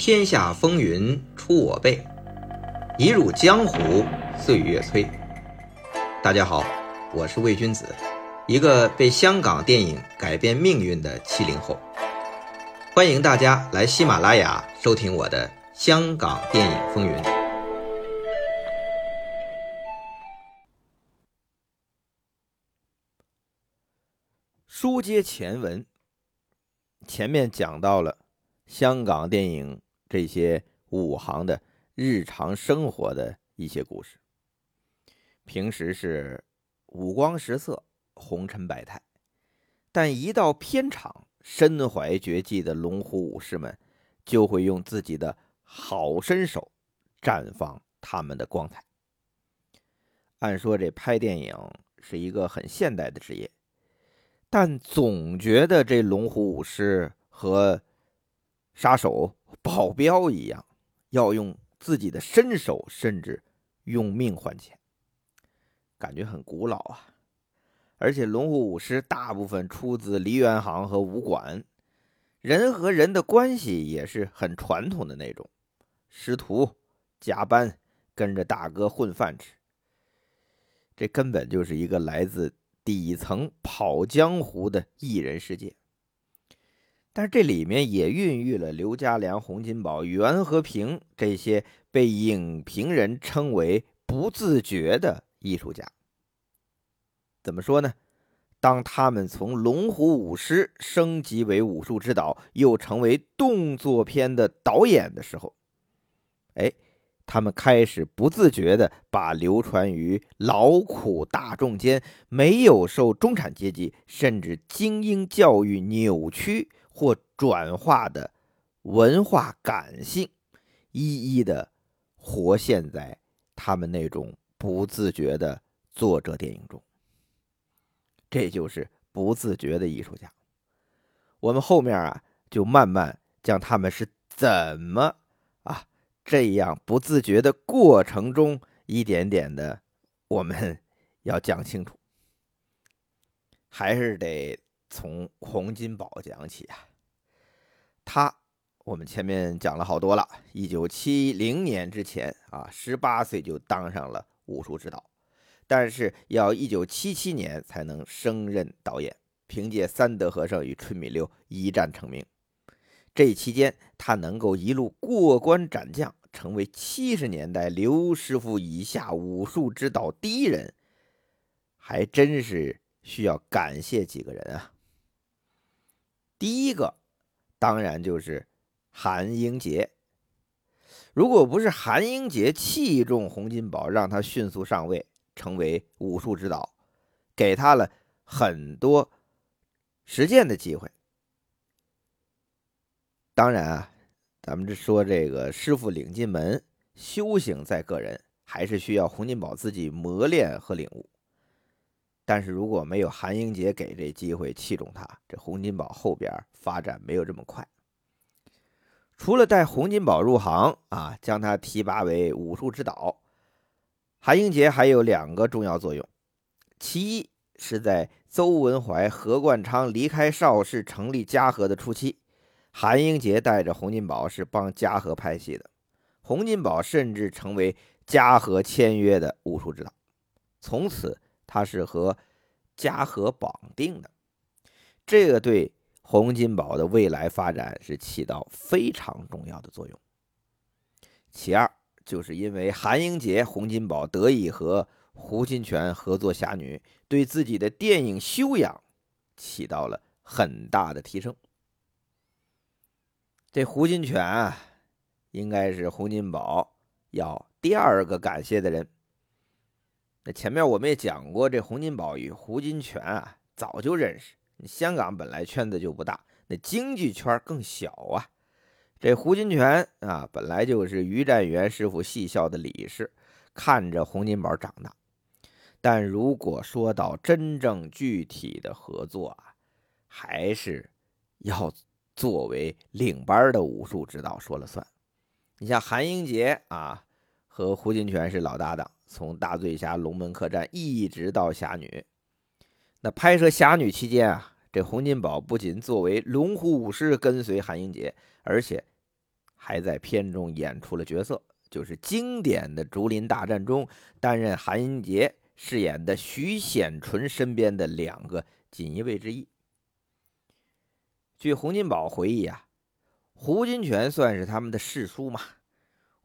天下风云出我辈，一入江湖岁月催。大家好，我是魏君子，一个被香港电影改变命运的七零后。欢迎大家来喜马拉雅收听我的《香港电影风云》。书接前文，前面讲到了香港电影这些武行的日常生活的一些故事。平时是五光十色、红尘百态，但一到片场，身怀绝技的龙虎武士们就会用自己的好身手绽放他们的光彩。按说这拍电影是一个很现代的职业。但总觉得这龙虎武士和杀手、保镖一样，要用自己的身手，甚至用命换钱，感觉很古老啊！而且龙虎武师大部分出自梨园行和武馆，人和人的关系也是很传统的那种，师徒加班，跟着大哥混饭吃，这根本就是一个来自。底层跑江湖的艺人世界，但是这里面也孕育了刘家良、洪金宝、袁和平这些被影评人称为不自觉的艺术家。怎么说呢？当他们从龙虎舞狮升级为武术指导，又成为动作片的导演的时候，哎。他们开始不自觉地把流传于劳苦大众间、没有受中产阶级甚至精英教育扭曲或转化的文化感性，一一的活现在他们那种不自觉的作者电影中。这就是不自觉的艺术家。我们后面啊，就慢慢将他们是怎么啊。这样不自觉的过程中，一点点的，我们 要讲清楚，还是得从洪金宝讲起啊。他，我们前面讲了好多了。一九七零年之前啊，十八岁就当上了武术指导，但是要一九七七年才能升任导演，凭借三德和尚与春米六一战成名。这期间，他能够一路过关斩将。成为七十年代刘师傅以下武术指导第一人，还真是需要感谢几个人啊。第一个当然就是韩英杰。如果不是韩英杰器重洪金宝，让他迅速上位，成为武术指导，给他了很多实践的机会。当然啊。咱们这说这个师傅领进门，修行在个人，还是需要洪金宝自己磨练和领悟。但是如果没有韩英杰给这机会器重他，这洪金宝后边发展没有这么快。除了带洪金宝入行啊，将他提拔为武术指导，韩英杰还有两个重要作用。其一是在邹文怀、何冠昌离开邵氏成立嘉禾的初期。韩英杰带着洪金宝是帮嘉禾拍戏的，洪金宝甚至成为嘉禾签约的武术指导，从此他是和嘉禾绑定的，这个对洪金宝的未来发展是起到非常重要的作用。其二，就是因为韩英杰、洪金宝得以和胡金铨合作《侠女》，对自己的电影修养起到了很大的提升。这胡金铨啊，应该是洪金宝要第二个感谢的人。那前面我们也讲过，这洪金宝与胡金铨啊早就认识。香港本来圈子就不大，那京剧圈更小啊。这胡金铨啊，本来就是于占元师傅戏校的理事，看着洪金宝长大。但如果说到真正具体的合作啊，还是要。作为领班的武术指导说了算，你像韩英杰啊，和胡金铨是老搭档，从大醉侠、龙门客栈一直到侠女。那拍摄侠女期间啊，这洪金宝不仅作为龙虎武师跟随韩英杰，而且还在片中演出了角色，就是经典的竹林大战中担任韩英杰饰演的徐显纯身边的两个锦衣卫之一。据洪金宝回忆啊，胡金铨算是他们的世叔嘛，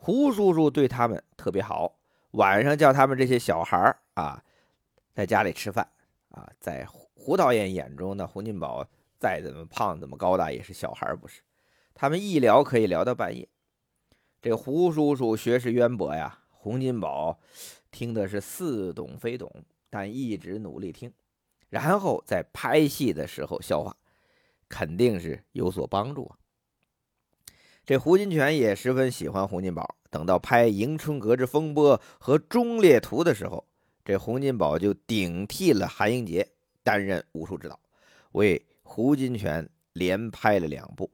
胡叔叔对他们特别好，晚上叫他们这些小孩啊，在家里吃饭啊。在胡导演眼中呢，洪金宝再怎么胖怎么高大也是小孩不是？他们一聊可以聊到半夜。这胡叔叔学识渊博呀，洪金宝听的是似懂非懂，但一直努力听，然后在拍戏的时候消化。肯定是有所帮助啊！这胡金铨也十分喜欢洪金宝。等到拍《迎春阁之风波》和《忠烈图》的时候，这洪金宝就顶替了韩英杰担任武术指导，为胡金铨连拍了两部。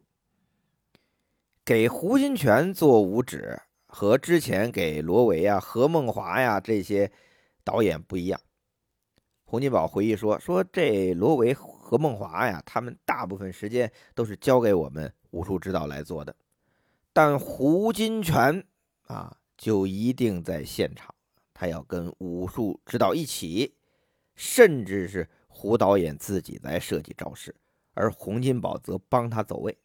给胡金铨做武指和之前给罗维啊、何梦华呀这些导演不一样。洪金宝回忆说：“说这罗维。”何梦华呀，他们大部分时间都是交给我们武术指导来做的，但胡金铨啊，就一定在现场，他要跟武术指导一起，甚至是胡导演自己来设计招式，而洪金宝则帮他走位。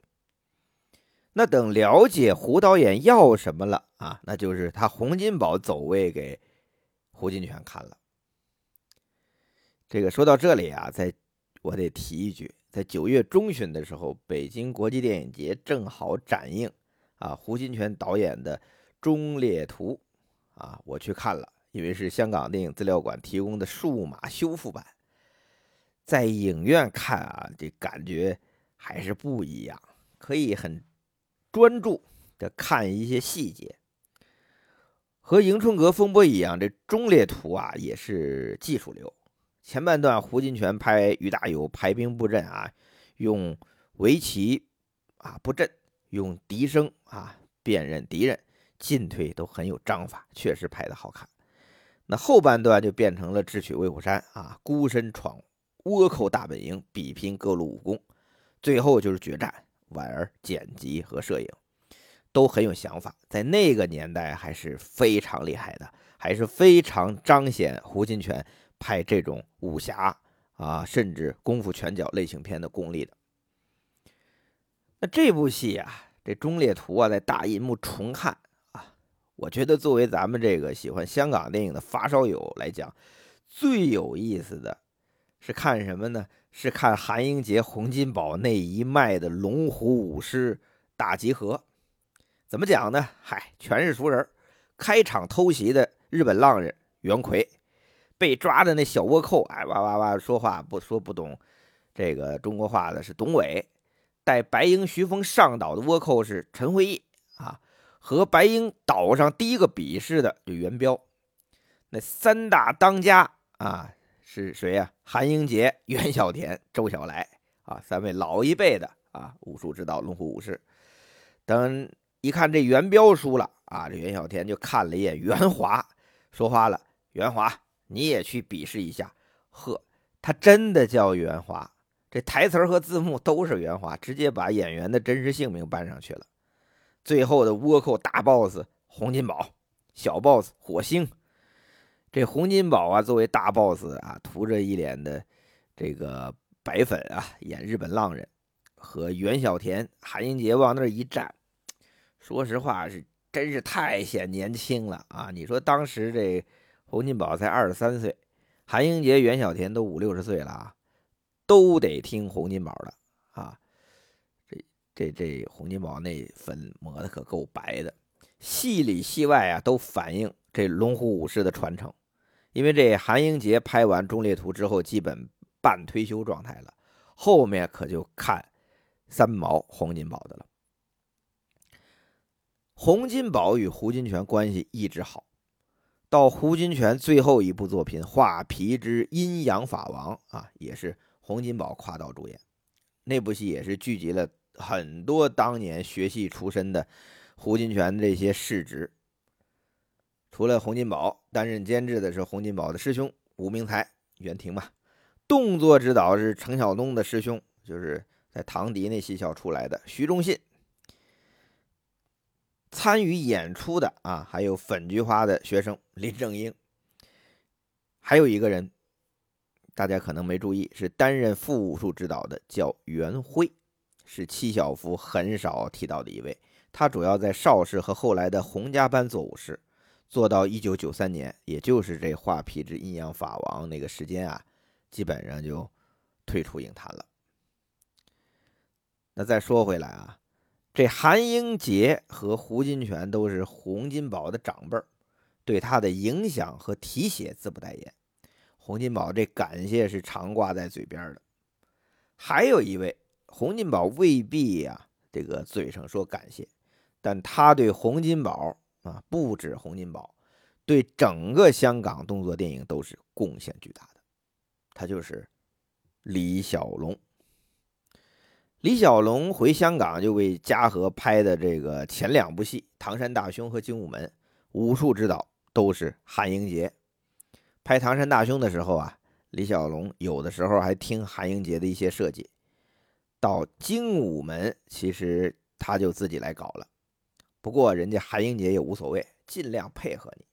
那等了解胡导演要什么了啊，那就是他洪金宝走位给胡金铨看了。这个说到这里啊，在。我得提一句，在九月中旬的时候，北京国际电影节正好展映啊胡金铨导演的《忠烈图》啊，我去看了，因为是香港电影资料馆提供的数码修复版，在影院看啊，这感觉还是不一样，可以很专注的看一些细节。和《迎春阁风波》一样，这《忠烈图》啊也是技术流。前半段，胡金铨拍于大有排兵布阵啊，用围棋啊布阵，用笛声啊辨认敌人，进退都很有章法，确实拍的好看。那后半段就变成了智取威虎山啊，孤身闯倭寇大本营，比拼各路武功，最后就是决战。婉儿剪辑和摄影都很有想法，在那个年代还是非常厉害的，还是非常彰显胡金铨。拍这种武侠啊，甚至功夫拳脚类型片的功力的。那这部戏啊，这《忠烈图》啊，在大银幕重看啊，我觉得作为咱们这个喜欢香港电影的发烧友来讲，最有意思的是看什么呢？是看韩英杰、洪金宝那一脉的龙虎武师大集合。怎么讲呢？嗨，全是熟人。开场偷袭的日本浪人袁奎。被抓的那小倭寇，哎，哇哇哇说话不说不懂这个中国话的是董伟，带白鹰徐峰上岛的倭寇是陈会义啊，和白鹰岛上第一个比试的就袁彪，那三大当家啊是谁呀？韩英杰、袁小田、周小来啊，三位老一辈的啊武术指导龙虎武士。等一看这袁彪输了啊，这袁小田就看了一眼袁华，说话了，袁华。你也去比试一下，呵，他真的叫袁华，这台词和字幕都是原话，直接把演员的真实姓名搬上去了。最后的倭寇大 boss 洪金宝，小 boss 火星。这洪金宝啊，作为大 boss 啊，涂着一脸的这个白粉啊，演日本浪人，和袁小田、韩英杰往那一站，说实话是真是太显年轻了啊！你说当时这。洪金宝才二十三岁，韩英杰、袁小田都五六十岁了啊，都得听洪金宝的啊。这这这洪金宝那粉抹的可够白的，戏里戏外啊都反映这龙虎武士的传承。因为这韩英杰拍完《忠烈图》之后，基本半退休状态了，后面可就看三毛洪金宝的了。洪金宝与胡金铨关系一直好。到胡金铨最后一部作品《画皮之阴阳法王》啊，也是洪金宝跨道主演。那部戏也是聚集了很多当年学戏出身的胡金铨这些世侄。除了洪金宝担任监制的是洪金宝的师兄吴明才、袁廷嘛，动作指导是程晓东的师兄，就是在唐迪那戏校出来的徐忠信。参与演出的啊，还有粉菊花的学生林正英，还有一个人，大家可能没注意，是担任副武术指导的，叫袁辉，是戚小福很少提到的一位。他主要在邵氏和后来的洪家班做武师，做到一九九三年，也就是这画皮之阴阳法王那个时间啊，基本上就退出影坛了。那再说回来啊。这韩英杰和胡金铨都是洪金宝的长辈对他的影响和提携自不待言。洪金宝这感谢是常挂在嘴边的。还有一位，洪金宝未必呀，这个嘴上说感谢，但他对洪金宝啊，不止洪金宝，对整个香港动作电影都是贡献巨大的。他就是李小龙。李小龙回香港就为嘉禾拍的这个前两部戏《唐山大兄》和《精武门》，武术指导都是韩英杰。拍《唐山大兄》的时候啊，李小龙有的时候还听韩英杰的一些设计。到《精武门》，其实他就自己来搞了。不过人家韩英杰也无所谓，尽量配合你，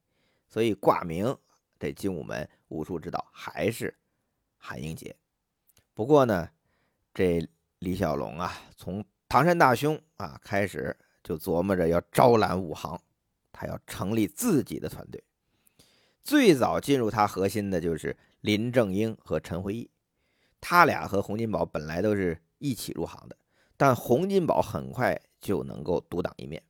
所以挂名这《精武门》武术指导还是韩英杰。不过呢，这。李小龙啊，从唐山大兄啊开始就琢磨着要招揽武行，他要成立自己的团队。最早进入他核心的就是林正英和陈辉义，他俩和洪金宝本来都是一起入行的，但洪金宝很快就能够独当一面，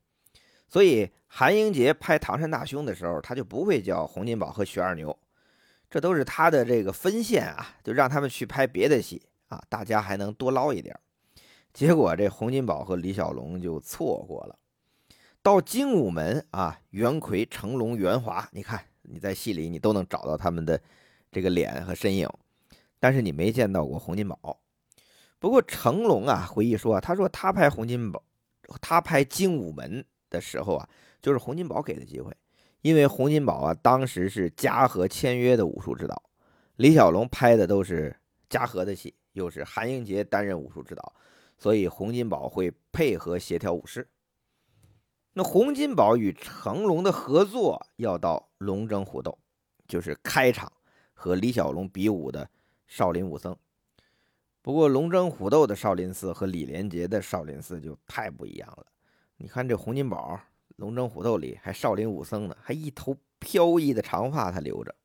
所以韩英杰拍唐山大兄的时候，他就不会叫洪金宝和徐二牛，这都是他的这个分线啊，就让他们去拍别的戏。啊，大家还能多捞一点结果这洪金宝和李小龙就错过了。到精武门啊，袁奎、成龙、袁华，你看你在戏里你都能找到他们的这个脸和身影，但是你没见到过洪金宝。不过成龙啊回忆说，他说他拍洪金宝，他拍精武门的时候啊，就是洪金宝给的机会，因为洪金宝啊当时是嘉禾签约的武术指导，李小龙拍的都是嘉禾的戏。又是韩英杰担任武术指导，所以洪金宝会配合协调武师。那洪金宝与成龙的合作要到龙争虎斗，就是开场和李小龙比武的少林武僧。不过龙争虎斗的少林寺和李连杰的少林寺就太不一样了。你看这洪金宝龙争虎斗里还少林武僧呢，还一头飘逸的长发他留着。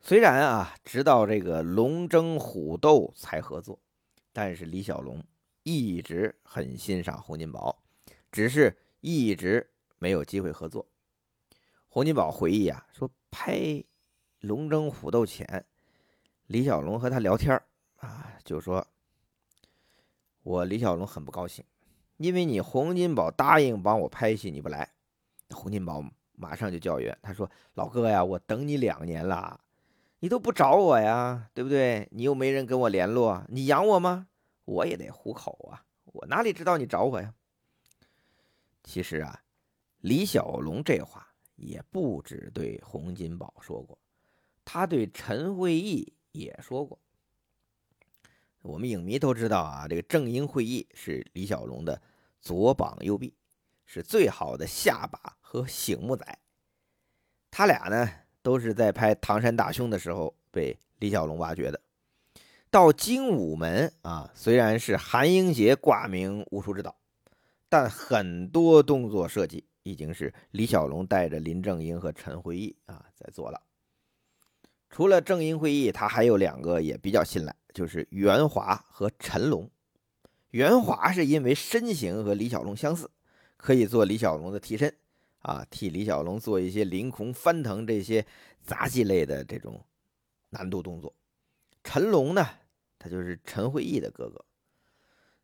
虽然啊，直到这个龙争虎斗才合作，但是李小龙一直很欣赏洪金宝，只是一直没有机会合作。洪金宝回忆啊，说拍龙争虎斗前，李小龙和他聊天啊，就说：“我李小龙很不高兴，因为你洪金宝答应帮我拍戏，你不来。”洪金宝马上就叫冤，他说：“老哥呀，我等你两年了。”你都不找我呀，对不对？你又没人跟我联络，你养我吗？我也得糊口啊，我哪里知道你找我呀？其实啊，李小龙这话也不止对洪金宝说过，他对陈会义也说过。我们影迷都知道啊，这个正英会议是李小龙的左膀右臂，是最好的下巴和醒目仔。他俩呢？都是在拍《唐山大兄》的时候被李小龙挖掘的。到精武门啊，虽然是韩英杰挂名武术指导，但很多动作设计已经是李小龙带着林正英和陈辉义啊在做了。除了正英会议，他还有两个也比较信赖，就是袁华和陈龙。袁华是因为身形和李小龙相似，可以做李小龙的替身。啊，替李小龙做一些凌空翻腾这些杂技类的这种难度动作。陈龙呢，他就是陈会义的哥哥，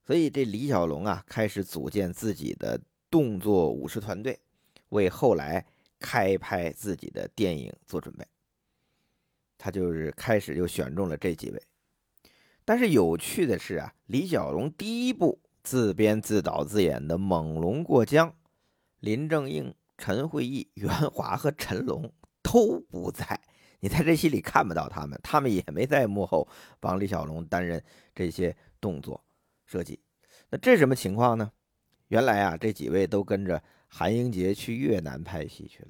所以这李小龙啊，开始组建自己的动作武士团队，为后来开拍自己的电影做准备。他就是开始就选中了这几位。但是有趣的是啊，李小龙第一部自编自导自演的《猛龙过江》，林正英。陈慧义、袁华和陈龙都不在，你在这戏里看不到他们，他们也没在幕后帮李小龙担任这些动作设计。那这什么情况呢？原来啊，这几位都跟着韩英杰去越南拍戏去了，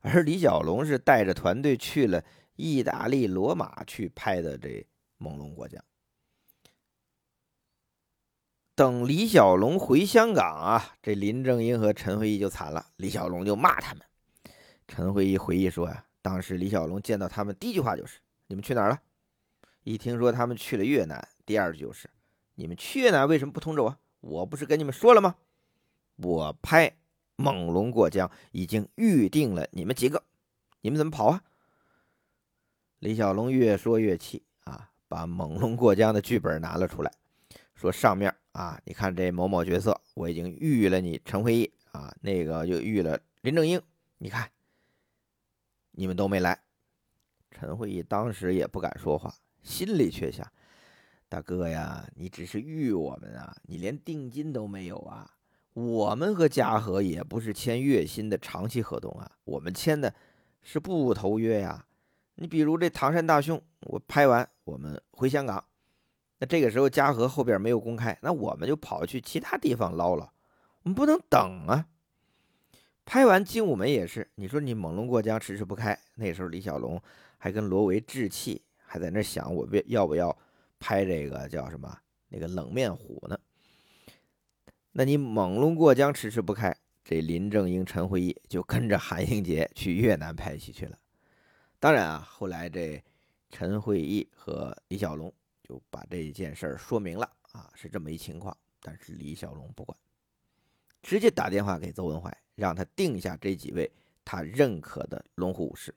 而李小龙是带着团队去了意大利罗马去拍的这《猛龙过江》。等李小龙回香港啊，这林正英和陈慧义就惨了。李小龙就骂他们。陈慧义回忆说呀，当时李小龙见到他们第一句话就是：“你们去哪儿了？”一听说他们去了越南，第二句就是：“你们去呢为什么不通知我？我不是跟你们说了吗？我拍《猛龙过江》已经预定了你们几个，你们怎么跑啊？”李小龙越说越气啊，把《猛龙过江》的剧本拿了出来，说上面。啊，你看这某某角色，我已经预了你陈慧义啊，那个又预了林正英，你看，你们都没来。陈慧义当时也不敢说话，心里却想：大哥呀，你只是预我们啊，你连定金都没有啊。我们和嘉禾也不是签月薪的长期合同啊，我们签的是不投约呀。你比如这《唐山大兄》，我拍完，我们回香港。那这个时候嘉禾后边没有公开，那我们就跑去其他地方捞了。我们不能等啊！拍完《精武门》也是，你说你猛龙过江迟迟不开，那时候李小龙还跟罗维置气，还在那想我要不要拍这个叫什么那个冷面虎呢？那你猛龙过江迟迟不开，这林正英、陈慧义就跟着韩英杰去越南拍戏去了。当然啊，后来这陈慧义和李小龙。就把这件事儿说明了啊，是这么一情况。但是李小龙不管，直接打电话给邹文怀，让他定下这几位他认可的龙虎武士。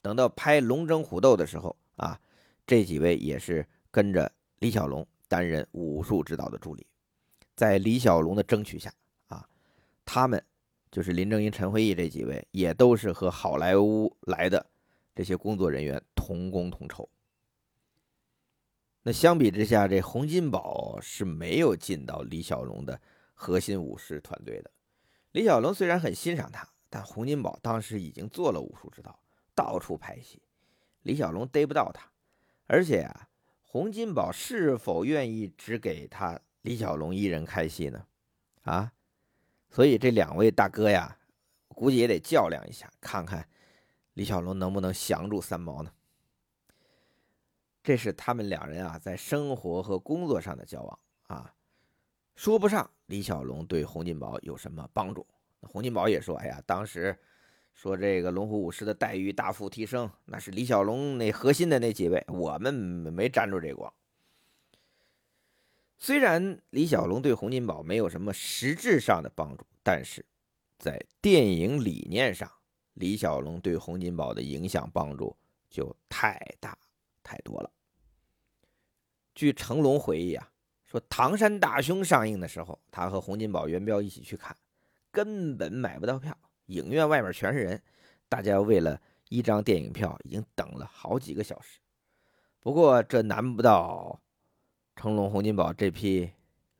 等到拍《龙争虎斗》的时候啊，这几位也是跟着李小龙担任武术指导的助理。在李小龙的争取下啊，他们就是林正英、陈辉义这几位，也都是和好莱坞来的这些工作人员同工同酬。那相比之下，这洪金宝是没有进到李小龙的核心武师团队的。李小龙虽然很欣赏他，但洪金宝当时已经做了武术指导，到处拍戏，李小龙逮不到他。而且啊，洪金宝是否愿意只给他李小龙一人开戏呢？啊，所以这两位大哥呀，估计也得较量一下，看看李小龙能不能降住三毛呢？这是他们两人啊，在生活和工作上的交往啊，说不上李小龙对洪金宝有什么帮助。洪金宝也说：“哎呀，当时说这个龙虎武师的待遇大幅提升，那是李小龙那核心的那几位，我们没沾着这光。”虽然李小龙对洪金宝没有什么实质上的帮助，但是在电影理念上，李小龙对洪金宝的影响帮助就太大。太多了。据成龙回忆啊，说《唐山大兄》上映的时候，他和洪金宝、元彪一起去看，根本买不到票，影院外面全是人，大家为了一张电影票已经等了好几个小时。不过这难不到成龙、洪金宝这批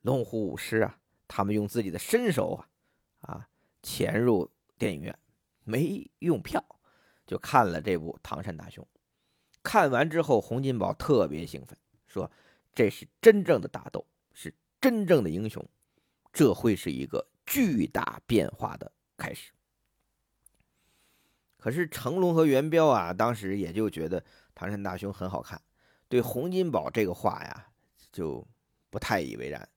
龙虎武师啊，他们用自己的身手啊，啊，潜入电影院，没用票就看了这部《唐山大兄》。看完之后，洪金宝特别兴奋，说：“这是真正的打斗，是真正的英雄，这会是一个巨大变化的开始。”可是成龙和元彪啊，当时也就觉得《唐山大兄》很好看，对洪金宝这个话呀，就不太以为然。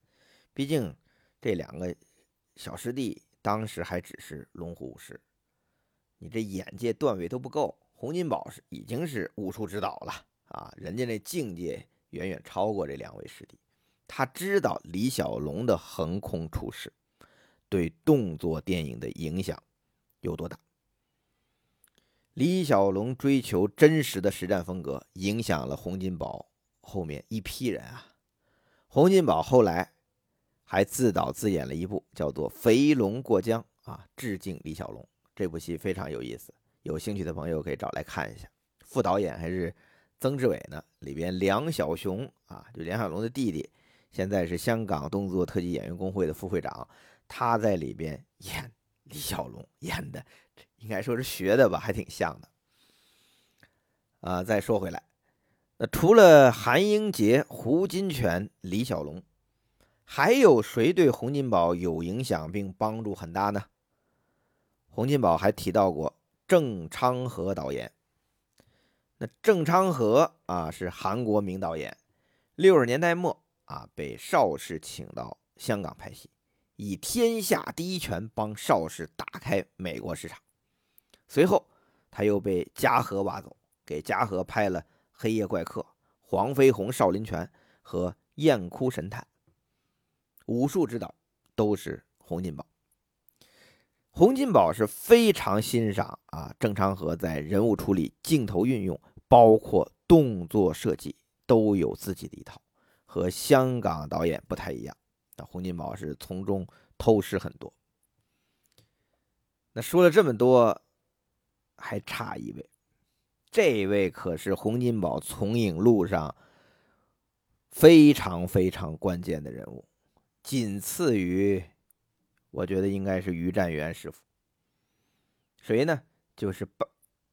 毕竟这两个小师弟当时还只是龙虎武师，你这眼界段位都不够。洪金宝是已经是武术指导了啊，人家那境界远远超过这两位师弟。他知道李小龙的横空出世对动作电影的影响有多大。李小龙追求真实的实战风格，影响了洪金宝后面一批人啊。洪金宝后来还自导自演了一部叫做《肥龙过江》啊，致敬李小龙。这部戏非常有意思。有兴趣的朋友可以找来看一下，副导演还是曾志伟呢。里边梁小雄啊，就梁小龙的弟弟，现在是香港动作特技演员工会的副会长，他在里边演李小龙，演的应该说是学的吧，还挺像的。啊，再说回来，那除了韩英杰、胡金铨、李小龙，还有谁对洪金宝有影响并帮助很大呢？洪金宝还提到过郑昌和导演。那郑昌和啊是韩国名导演，六十年代末啊被邵氏请到香港拍戏，以天下第一拳帮邵氏打开美国市场。随后他又被嘉禾挖走，给嘉禾拍了《黑夜怪客》《黄飞鸿少林拳》和《燕哭神探》。武术指导都是洪金宝。洪金宝是非常欣赏啊郑昌和在人物处理、镜头运用，包括动作设计都有自己的一套，和香港导演不太一样。那洪金宝是从中偷师很多。那说了这么多，还差一位，这位可是洪金宝从影路上非常非常关键的人物。仅次于，我觉得应该是于占元师傅。谁呢？就是拜，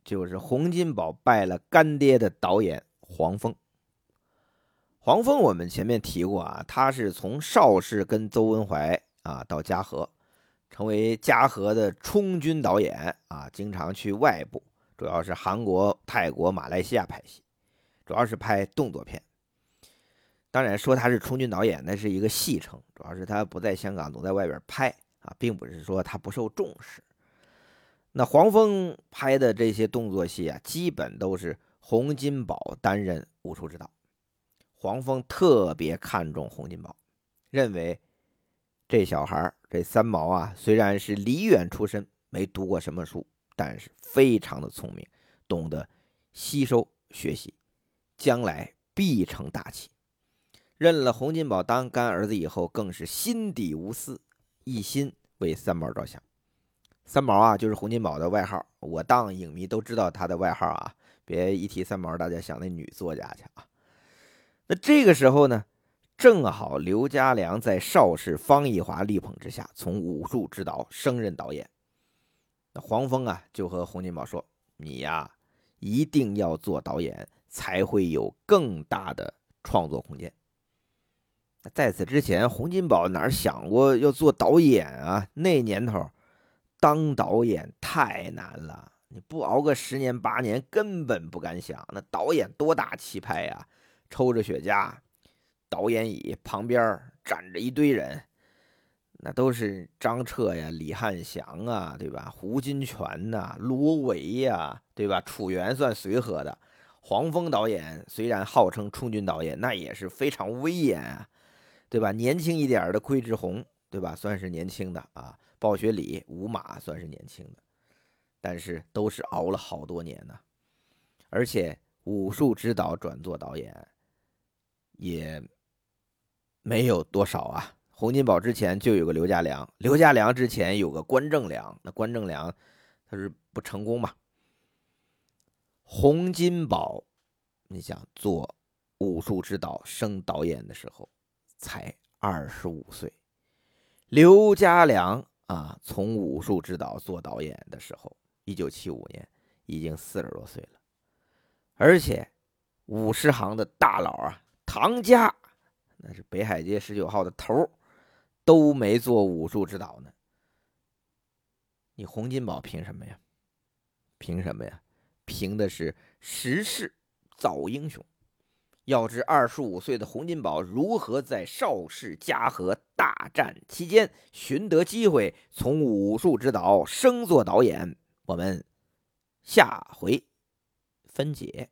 就是洪金宝拜了干爹的导演黄峰。黄峰我们前面提过啊，他是从邵氏跟邹文怀啊到嘉禾，成为嘉禾的充军导演啊，经常去外部，主要是韩国、泰国、马来西亚拍戏，主要是拍动作片。当然说他是充军导演，那是一个戏称，主要是他不在香港，总在外边拍啊，并不是说他不受重视。那黄蜂拍的这些动作戏啊，基本都是洪金宝担任武术指导。黄蜂特别看重洪金宝，认为这小孩这三毛啊，虽然是梨园出身，没读过什么书，但是非常的聪明，懂得吸收学习，将来必成大器。认了洪金宝当干儿子以后，更是心底无私，一心为三毛着想。三毛啊，就是洪金宝的外号。我当影迷都知道他的外号啊，别一提三毛，大家想那女作家去啊。那这个时候呢，正好刘家良在邵氏方逸华力捧之下，从武术指导升任导演。那黄峰啊，就和洪金宝说：“你呀，一定要做导演，才会有更大的创作空间。”在此之前，洪金宝哪想过要做导演啊？那年头，当导演太难了，你不熬个十年八年，根本不敢想。那导演多大气派呀！抽着雪茄，导演椅旁边站着一堆人，那都是张彻呀、李汉祥啊，对吧？胡金铨呐、罗维呀，对吧？楚原算随和的，黄峰导演虽然号称充军导演，那也是非常威严啊。对吧？年轻一点的桂志红，对吧？算是年轻的啊。鲍学礼、吴马算是年轻的，但是都是熬了好多年呢。而且武术指导转做导演，也没有多少啊。洪金宝之前就有个刘家良，刘家良之前有个关正良，那关正良他是不成功嘛。洪金宝，你想做武术指导升导演的时候。才二十五岁，刘家良啊，从武术指导做导演的时候，一九七五年已经四十多岁了，而且武师行的大佬啊，唐家那是北海街十九号的头都没做武术指导呢。你洪金宝凭什么呀？凭什么呀？凭的是时势造英雄。要知二十五岁的洪金宝如何在邵氏嘉禾大战期间寻得机会从武术指导升做导演，我们下回分解。